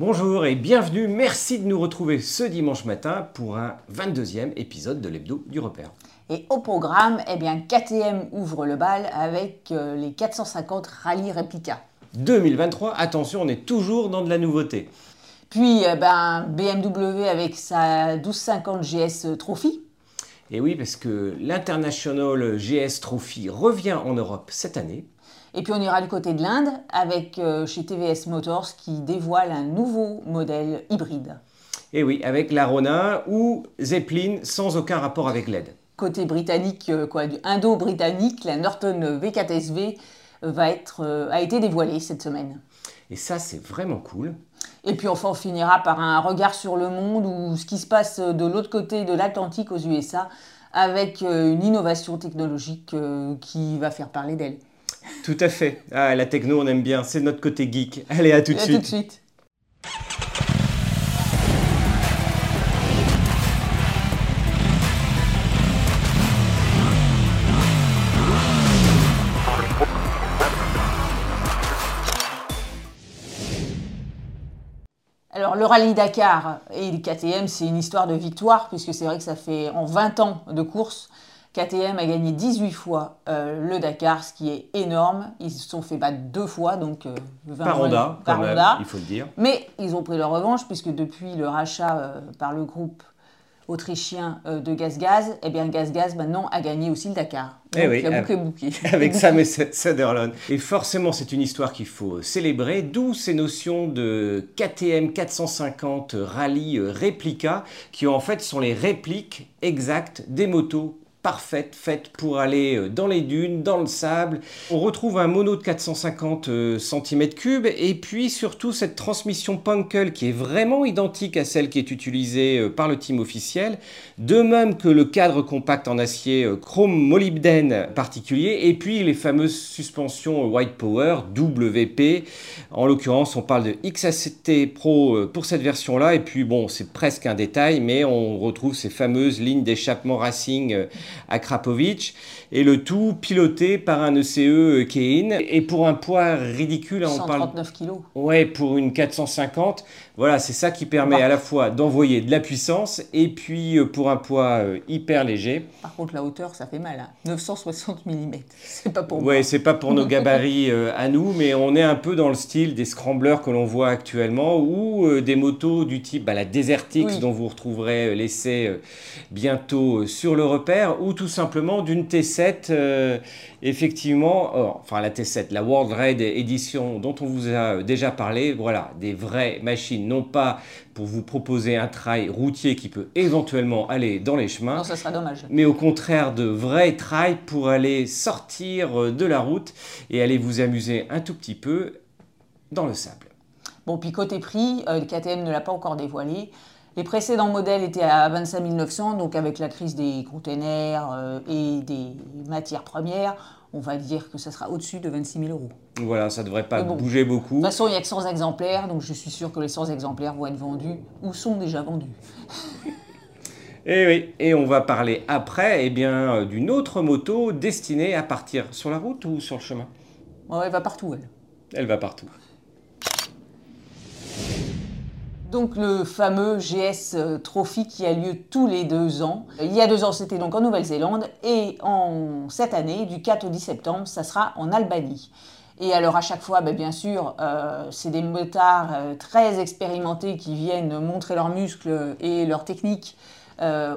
Bonjour et bienvenue, merci de nous retrouver ce dimanche matin pour un 22e épisode de l'Hebdo du Repère. Et au programme, eh bien, KTM ouvre le bal avec euh, les 450 Rallye Replica. 2023, attention, on est toujours dans de la nouveauté. Puis eh ben, BMW avec sa 1250 GS Trophy. Et oui, parce que l'International GS Trophy revient en Europe cette année. Et puis on ira du côté de l'Inde avec euh, chez TVS Motors qui dévoile un nouveau modèle hybride. Et oui, avec la Ronin ou Zeppelin sans aucun rapport avec l'aide. Côté britannique, euh, quoi, du indo-britannique, la Norton V4SV va être, euh, a été dévoilée cette semaine. Et ça, c'est vraiment cool. Et puis enfin, on finira par un regard sur le monde ou ce qui se passe de l'autre côté de l'Atlantique aux USA avec une innovation technologique qui va faire parler d'elle. Tout à fait. Ah, la techno, on aime bien. C'est notre côté geek. Allez, à tout de À suite. tout de suite. Alors le rallye Dakar et le KTM, c'est une histoire de victoire, puisque c'est vrai que ça fait en 20 ans de course, KTM a gagné 18 fois euh, le Dakar, ce qui est énorme. Ils se sont fait battre deux fois, donc euh, 20 Par Honda, par quand même, il faut le dire. Mais ils ont pris leur revanche, puisque depuis le rachat euh, par le groupe autrichien euh, de Gaz Gaz, eh bien Gaz Gaz maintenant a gagné aussi le Dakar. Eh Donc oui, la boucle. Avec Sam et Sutherland. Et forcément, c'est une histoire qu'il faut célébrer, d'où ces notions de KTM 450 Rallye euh, réplica, qui en fait sont les répliques exactes des motos parfaites, faites pour aller euh, dans les dunes, dans le sable. On retrouve un mono de 450 cm3 et puis surtout cette transmission Punkel qui est vraiment identique à celle qui est utilisée euh, par le team officiel, de même que le cadre compact en acier euh, chrome molybdène particulier et puis les fameuses suspensions White Power WP. En l'occurrence, on parle de XACT Pro euh, pour cette version-là et puis bon, c'est presque un détail mais on retrouve ces fameuses lignes d'échappement racing euh, à Krapovic et le tout piloté par un ECE Kein et pour un poids ridicule, hein, on parle 139 kilos. Ouais, pour une 450, voilà, c'est ça qui permet à la fois d'envoyer de la puissance et puis euh, pour un poids euh, hyper léger. Par contre, la hauteur, ça fait mal. hein. 960 mm. C'est pas pour Ouais, c'est pas pour nos gabarits euh, à nous, mais on est un peu dans le style des scramblers que l'on voit actuellement ou euh, des motos du type bah, la Desert X Oui. dont vous retrouverez euh, l'essai euh, bientôt euh, sur le repère ou tout simplement d'une T7 euh, effectivement, oh, enfin la T7, la World Raid Edition dont on vous a déjà parlé, voilà, des vraies machines, non pas pour vous proposer un trail routier qui peut éventuellement aller dans les chemins, Non, ça sera dommage. mais au contraire de vrais trails pour aller sortir euh, de la route et aller vous amuser un tout petit peu dans le sable. Bon, puis côté prix, euh, KTM ne l'a pas encore dévoilé. Les précédents modèles étaient à 25 900, donc avec la crise des containers euh, et des matières premières, on va dire que ça sera au-dessus de 26 000 euros. Voilà, ça devrait pas bon. bouger De beaucoup. toute façon, il n'y a que 100 exemplaires, donc je suis sûr que les 100 exemplaires vont être vendus ou sont déjà vendus. Et oui, et on va parler après eh bien euh, d'une autre moto destinée à partir sur la route ou sur le chemin? Elle va partout, elle. Elle va partout. Donc le fameux GS euh, Trophy qui a lieu tous les deux ans. Il y a deux ans, c'était donc en Nouvelle-Zélande et en cette année, du 4 au 10 septembre, ça sera en Albanie. Et alors à chaque fois, ben, bien sûr, euh, c'est des motards euh, très expérimentés qui viennent montrer leurs muscles et leurs techniques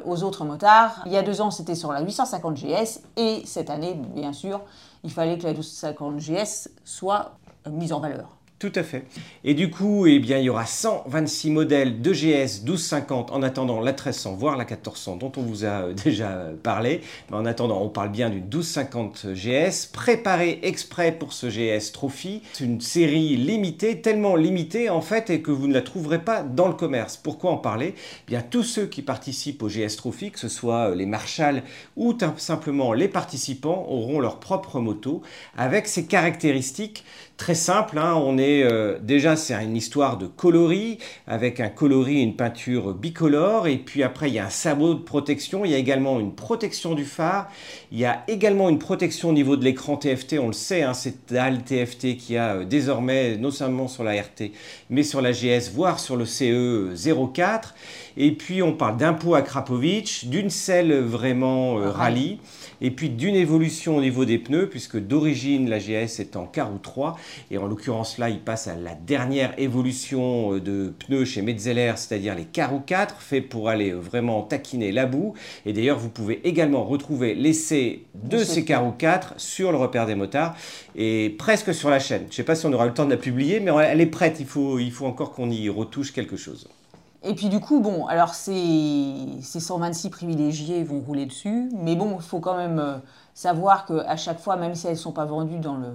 aux autres motards. Il y a deux ans, c'était sur la 850 GS et cette année, bien sûr, il fallait que la 1250 GS soit mise en valeur. Tout à fait. Et du coup, eh bien, il y aura 126 modèles de GS 1250 en attendant la 1300, voire la 1400 dont on vous a euh, déjà parlé. Mais en attendant, on parle bien d'une 1250 GS préparée exprès pour ce GS Trophy. C'est une série limitée, tellement limitée en fait, et que vous ne la trouverez pas dans le commerce. Pourquoi en parler? Eh Bien, tous ceux qui participent au GS Trophy, que ce soit euh, les marshals ou simplement les participants, auront leur propre moto avec ces caractéristiques très simples. hein. On est euh, déjà, c'est une histoire de coloris, avec un coloris et une peinture bicolore. Et puis après, il y a un sabot de protection. Il y a également une protection du phare. Il y a également une protection au niveau de l'écran TFT. On le sait, hein, cette dalle TFT qui a euh, désormais, non seulement sur la RT, mais sur la GS, voire sur le CE 04. Et puis, on parle d'un pot à Krapovic, d'une selle vraiment euh, rallye et puis d'une évolution au niveau des pneus, puisque d'origine la GS est en carreau 3, et en l'occurrence là il passe à la dernière évolution euh, de pneus chez Metzeler, c'est-à-dire les carreaux 4, fait pour aller vraiment taquiner la boue, et d'ailleurs vous pouvez également retrouver l'essai de ces carreaux 4 sur le repère des motards, et presque sur la chaîne. Je ne sais pas si on aura le temps de la publier, mais elle est prête, il faut, il faut encore qu'on y retouche quelque chose. Et puis du coup, bon, alors ces, ces 126 privilégiés vont rouler dessus, mais bon, il faut quand même euh, savoir qu'à chaque fois, même si elles ne sont pas vendues dans le,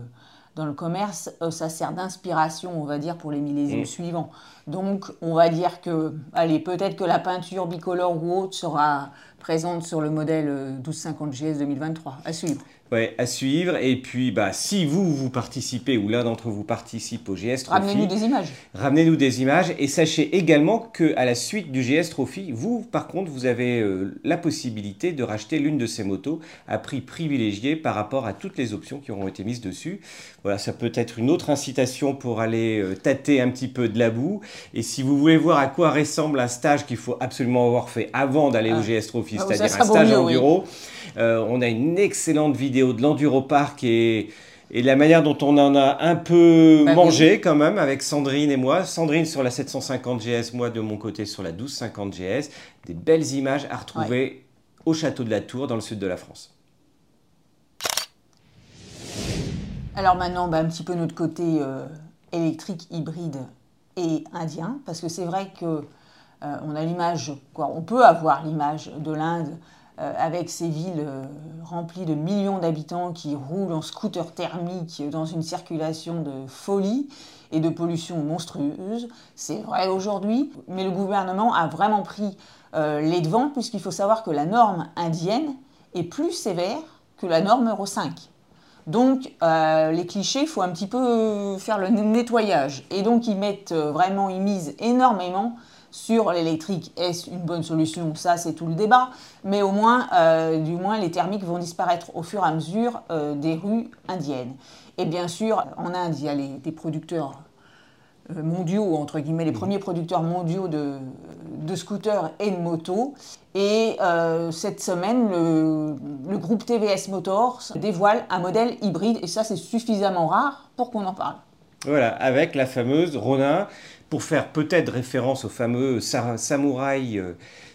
dans le commerce, euh, ça sert d'inspiration, on va dire, pour les millésimes mmh. suivants. Donc, on va dire que, allez, peut-être que la peinture bicolore ou autre sera présente sur le modèle 1250 GS 2023. À suivre. Ouais, à suivre. Et puis, bah, si vous, vous participez ou l'un d'entre vous participe au GS Trophy, ramenez-nous des images. Ramenez-nous des images. Et sachez également que à la suite du GS Trophy, vous, par contre, vous avez euh, la possibilité de racheter l'une de ces motos à prix privilégié par rapport à toutes les options qui auront été mises dessus. Voilà, ça peut être une autre incitation pour aller euh, tâter un petit peu de la boue. Et si vous voulez voir à quoi ressemble un stage qu'il faut absolument avoir fait avant d'aller au ah. GS Trophy, ah, c'est-à-dire un stage enduro. Euh, on a une excellente vidéo de l'Enduro Park et, et la manière dont on en a un peu bah mangé quand même avec Sandrine et moi. Sandrine sur la 750 GS, moi de mon côté sur la 1250 GS. Des belles images à retrouver au château de la Tour dans le sud de la France. Alors maintenant, bah, un petit peu notre côté euh, électrique, hybride et indien, parce que c'est vrai que euh, on a l'image, on peut avoir l'image de l'Inde avec ces villes euh, remplies de millions d'habitants qui roulent en scooter thermique dans une circulation de folie et de pollution monstrueuse. C'est vrai aujourd'hui, mais le gouvernement a vraiment pris euh, les devants puisqu'il faut savoir que la norme indienne est plus sévère que la norme Euro 5. Donc les clichés, il faut un petit peu faire le nettoyage. Et donc ils mettent vraiment, ils misent énormément sur l'électrique, est-ce une bonne solution? Ça, c'est tout le débat. Mais au moins, euh, du moins, les thermiques vont disparaître au fur et à mesure euh, des rues indiennes. Et bien sûr, en Inde, il y a des producteurs euh, mondiaux, entre guillemets, les mmh. premiers producteurs mondiaux de, scooters et de motos. Et cette semaine, le, le, groupe TVS Motors dévoile un modèle hybride, et ça c'est suffisamment rare pour qu'on en parle. Voilà, avec la fameuse Ronin pour faire peut-être référence au fameux samouraï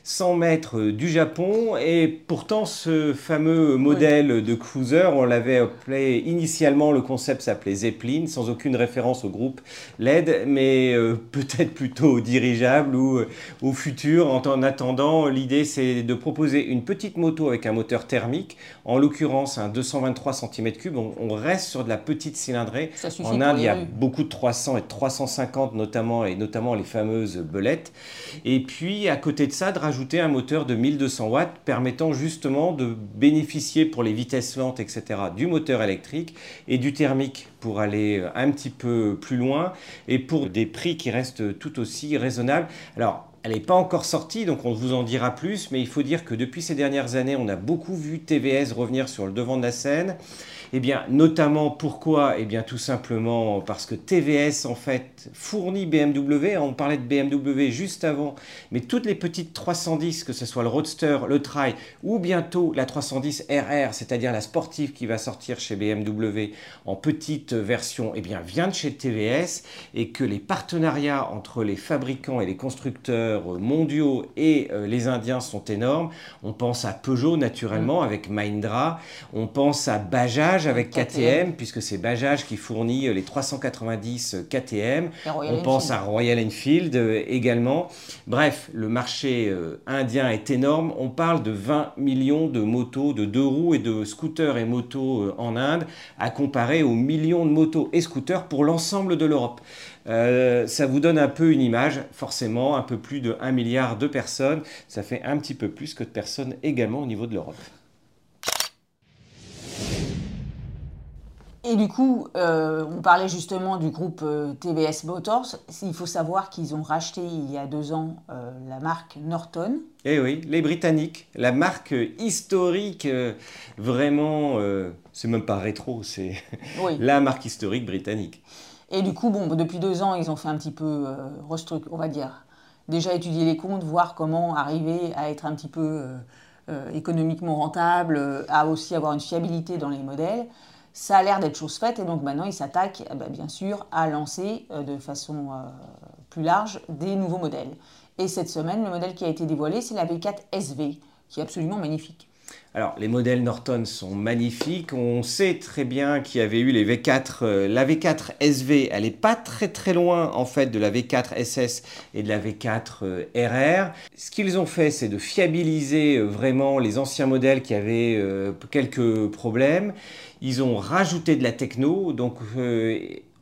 100 mètres du Japon. Et pourtant, ce fameux modèle de cruiser, on l'avait appelé initialement, le concept s'appelait Zeppelin, sans aucune référence au groupe LED, mais euh, peut-être plutôt au dirigeable ou euh, au futur. En, attendant, l'idée c'est de proposer une petite moto avec un moteur thermique, en l'occurrence un 223 cm3. On, on, reste sur de la petite cylindrée. en Inde, il y a beaucoup de 300 et de 350 notamment, et notamment les fameuses belettes. Et puis, à côté de ça, de ajouter un moteur de 1200 watts permettant justement de bénéficier pour les vitesses lentes, etc., du moteur électrique et du thermique pour aller un petit peu plus loin et pour des prix qui restent tout aussi raisonnables. Alors, elle n'est pas encore sortie, donc on vous en dira plus, mais il faut dire que depuis ces dernières années, on a beaucoup vu TVS revenir sur le devant de la scène. Eh bien, notamment pourquoi? Eh bien, tout simplement parce que TVS, en fait, fournit BMW. On parlait de BMW juste avant, mais toutes les petites 310, que ce soit le Roadster, le Tri, ou bientôt la 310 RR, c'est-à-dire la sportive qui va sortir chez BMW en petite version, eh bien, vient de chez TVS et que les partenariats entre les fabricants et les constructeurs mondiaux et euh, les Indiens sont énormes. On pense à Peugeot, naturellement, mm. avec Mahindra. On pense à Bajaj avec KTM, puisque c'est Bajaj qui fournit euh, les 390 euh, KTM. On pense à Royal Enfield euh, également. Bref, le marché indien est énorme. On parle de 20 millions de motos, de deux roues et de scooters et motos en Inde, à comparer aux millions de motos et scooters pour l'ensemble de l'Europe. ça vous donne un peu une image, forcément, un peu plus de 1 milliard de personnes. Ça fait un petit peu plus que de personnes également au niveau de l'Europe. Et du coup, euh, on parlait justement du groupe euh, TBS Motors. Il faut savoir qu'ils ont racheté il y a deux ans euh, la marque Norton. Eh oui, les Britanniques, la marque historique, vraiment, c'est même pas rétro, c'est la marque historique britannique. Et du coup, bon, depuis deux ans, ils ont fait un petit peu, on va dire, déjà étudier les comptes, voir comment arriver à être un petit peu économiquement rentable, à aussi avoir une fiabilité dans les modèles. Ça a l'air d'être chose faite et donc maintenant ils s'attaquent eh ben, bien sûr à lancer euh, de façon euh, plus large des nouveaux modèles. Et cette semaine, le modèle qui a été dévoilé, c'est la V4 SV, qui est absolument magnifique. Alors, les modèles Norton sont magnifiques. On sait très bien qu'il y avait eu les V4. Euh, la V4 SV, elle n'est pas très très loin en fait de la V4 SS et de la V4 RR. Ce qu'ils ont fait, c'est de fiabiliser euh, vraiment les anciens modèles qui avaient euh, quelques problèmes. Ils ont rajouté de la techno. Donc,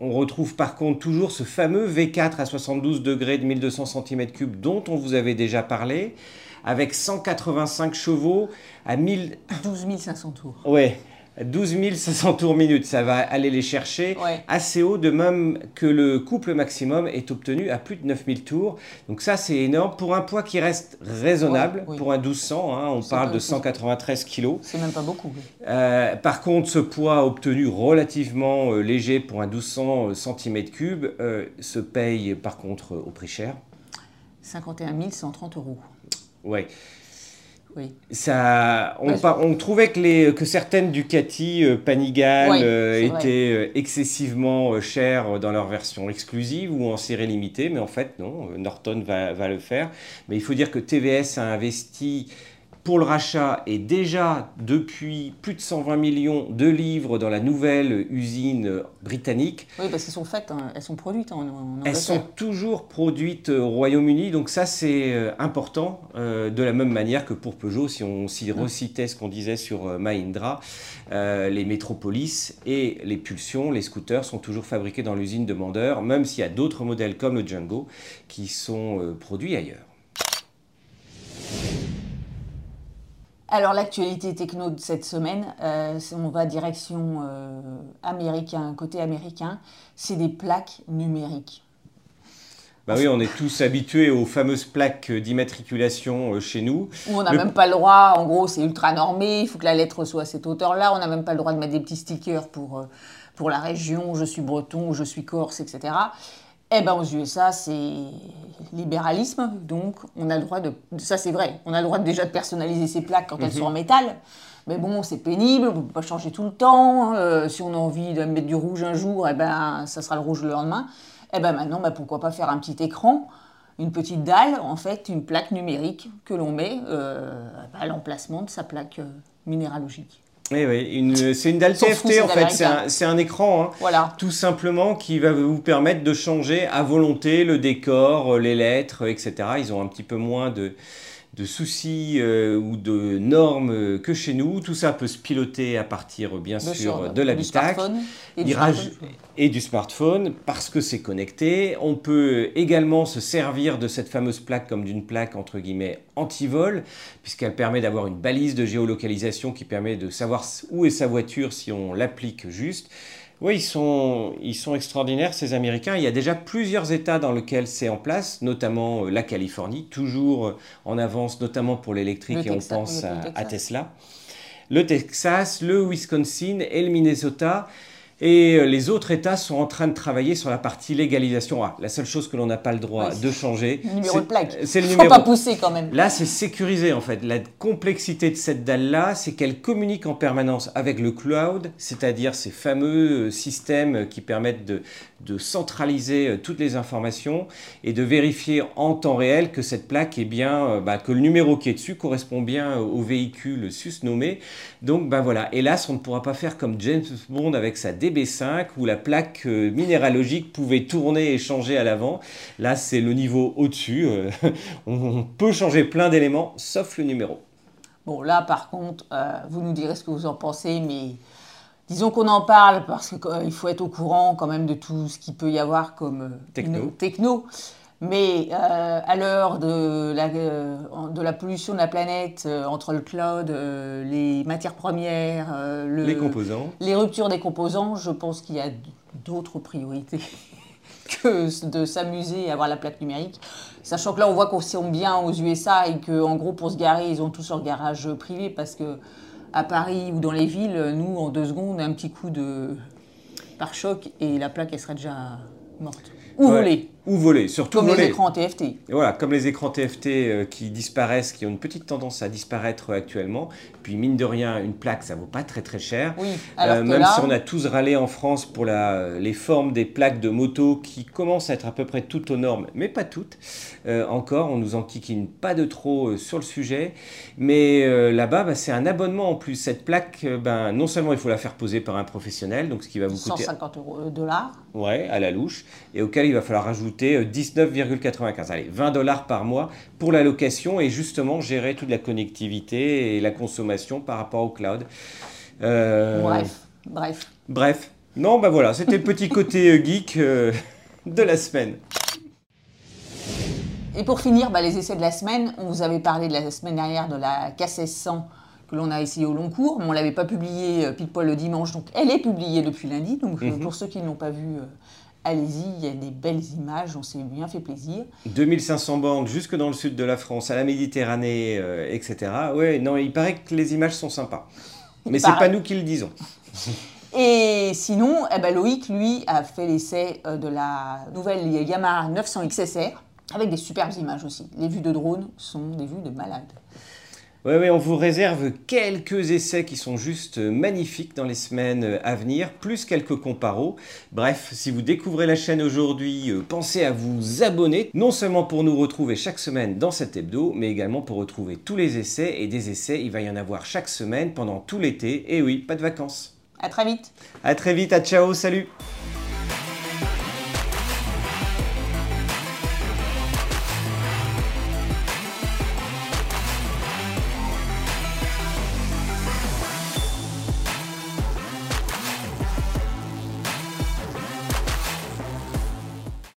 on retrouve par contre toujours ce fameux V4 à 72 degrés de 1200 cm3 dont on vous avait déjà parlé avec 185 chevaux à 1000... 12 500 tours. Ouais, 12 500 tours minute, ça va aller les chercher assez haut, de même que le couple maximum est obtenu à plus de 9000 tours. Donc ça, c'est énorme pour un poids qui reste raisonnable. Pour un 1200, hein, on parle de 193 kg. C'est même pas beaucoup. Euh, par contre, ce poids obtenu relativement euh, léger pour un 1200 cm3 euh, se paye par contre au prix cher. 51 130 euros. Ouais. Oui. Ça, on, on trouvait que, les, que certaines Ducati euh, Panigale euh, étaient euh, excessivement chères dans leur version exclusive ou en série limitée, mais en fait non, Norton va, va le faire. Mais il faut dire que TVS a investi pour le rachat et déjà depuis plus de 120 millions de livres dans la nouvelle usine britannique. Oui, parce qu'elles sont faites, hein, elles sont produites en, Angleterre. Elles sont toujours produites au Royaume-Uni, donc ça c'est euh, important, euh, de la même manière que pour Peugeot, si on s'y recitait ce qu'on disait sur euh, Mahindra, les Métropolis et les Pulsions, les scooters sont toujours fabriqués dans l'usine de Mandeur, même s'il y a d'autres modèles comme le Django qui sont produits ailleurs. Alors l'actualité techno de cette semaine, euh, on va direction euh, américain, côté américain, c'est des plaques numériques. Bah oui, on est tous habitués aux fameuses plaques d'immatriculation euh, chez nous. Où on n'a même pas le droit, en gros c'est ultra normé, il faut que la lettre soit à cette hauteur-là, on n'a même pas le droit de mettre des petits stickers pour, pour la région, je suis breton, je suis corse, etc. Eh bien, aux USA, c'est libéralisme, donc on a le droit de. Ça, c'est vrai, on a le droit déjà de personnaliser ses plaques quand elles sont en mhm. métal. Mais bon, c'est pénible, on ne peut pas changer tout le temps. Euh, si on a envie de mettre du rouge un jour, eh ben, ça sera le rouge le lendemain. Eh ben maintenant, ben, pourquoi pas faire un petit écran, une petite dalle, en fait, une plaque numérique que l'on met euh, à l'emplacement de sa plaque euh, minéralogique. Eh oui, c'est une dalle TFT en fait, c'est un, écran, hein. voilà. tout simplement, qui va vous permettre de changer à volonté le décor, les lettres, etc. Ils ont un petit peu moins de, de soucis euh, ou de normes que chez nous. Tout ça peut se piloter à partir, bien sûr, de l'habitacle et, et, du smartphone parce que c'est connecté. On peut également se servir de cette fameuse plaque comme d'une plaque entre guillemets anti-vol puisqu'elle permet d'avoir une balise de géolocalisation qui permet de savoir où est sa voiture si on l'applique juste. Oui, ils sont, ils sont extraordinaires, ces Américains. Il y a déjà plusieurs États dans lesquels c'est en place, notamment euh, la Californie, toujours euh, en avance, notamment pour l'électrique, et on pense à, Tesla. Le Texas, le Wisconsin et le Minnesota. Et euh, les autres États sont en train de travailler sur la partie légalisation. Ah, la seule chose que l'on n'a pas le droit de changer, le numéro de plaque. C'est le numéro. Faut pas pousser quand même. Là, c'est sécurisé en fait. La complexité de cette dalle-là, c'est qu'elle communique en permanence avec le cloud, c'est-à-dire ces fameux euh, systèmes qui permettent de, de centraliser euh, toutes les informations et de vérifier en temps réel que cette plaque est bien, bah, que le numéro qui est dessus correspond bien au véhicule susnommé. Donc, ben voilà. Hélas, on ne pourra pas faire comme James Bond avec sa dé b 5 où la plaque euh, minéralogique pouvait tourner et changer à l'avant. Là, c'est le niveau au-dessus. Euh, on peut changer plein d'éléments, sauf le numéro. Bon, là, par contre, euh, vous nous direz ce que vous en pensez, mais disons qu'on en parle parce qu'il faut être au courant quand même de tout ce qu'il peut y avoir comme techno. techno. Mais euh, à l'heure de la, euh, de la pollution de la planète, euh, entre le cloud, les matières premières, les composants, les ruptures des composants, je pense qu'il y a d'autres priorités que de s'amuser à avoir la plaque numérique. Sachant que là, on voit qu'on sont bien aux USA et qu'en gros, pour se garer, ils ont tous leur garage privé parce que à Paris ou dans les villes, nous, en deux secondes, un petit coup de pare-choc et la plaque, elle serait déjà morte. Ou volée. Ou volée, surtout Comme les écrans TFT. Et voilà, comme les écrans TFT euh, qui disparaissent, qui ont une petite tendance à disparaître actuellement. Puis mine de rien, une plaque, ça vaut pas très très cher. Oui, euh, même si on a tous râlé en France pour la, les formes des plaques de moto qui commencent à être à peu près toutes aux normes, mais pas toutes. Euh, encore, on nous enquiquine pas de trop sur le sujet. Mais là-bas, bah, c'est un abonnement en plus. Cette plaque, ben, non seulement il faut la faire poser par un professionnel, donc ce qui va vous coûter... 150 euros, dollars. Ouais, à la louche. Et auquel il va falloir rajouter 19,95. Allez, 20 dollars par mois pour la location et justement gérer toute la connectivité et la consommation par rapport au cloud. Euh, bref, bref. Bref. Non, bah voilà, c'était le petit côté euh, geek euh, de la semaine. Et pour finir, bah, les essais de la semaine, on vous avait parlé de la semaine dernière de la K1600 que l'on a essayé au long cours, mais on ne l'avait pas publiée pile poil le dimanche, donc elle est publiée depuis lundi. Donc mhm. pour ceux qui ne l'ont pas vue, allez-y, il y a des belles images, on s'est bien fait plaisir. 2500 bandes jusque dans le sud de la France, à la Méditerranée, euh, etc. Ouais, non, il paraît que les images sont sympas. Mais c'est pas nous qui le disons. Et sinon, eh ben Loïc, lui, a fait l'essai euh, de la nouvelle Yamaha 900 XSR, avec des superbes images aussi. Les vues de drone sont des vues de malade. Oui, ouais, on vous réserve quelques essais qui sont juste magnifiques dans les semaines à venir, plus quelques comparos. Bref, si vous découvrez la chaîne aujourd'hui, euh, pensez à vous abonner, non seulement pour nous retrouver chaque semaine dans cet hebdo, mais également pour retrouver tous les essais. Et des essais, il va y en avoir chaque semaine pendant tout l'été. Et oui, pas de vacances. À très vite. À très vite, à ciao, salut